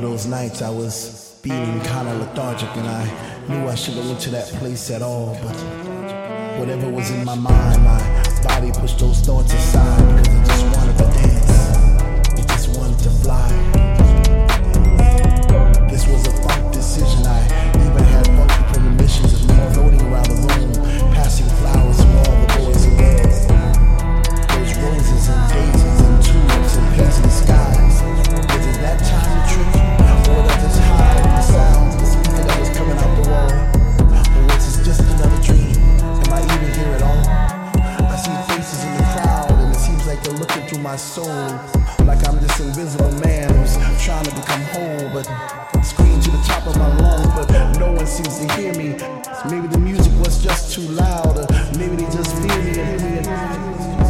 nights I was feeling kinda lethargic and I knew I shouldn't went to that place at all, but whatever was in my mind, my my soul. Like I'm this invisible man who's trying to become whole, but scream to the top of my lungs, but no one seems to hear me. Maybe the music was just too loud, or maybe they just fear me and hear me.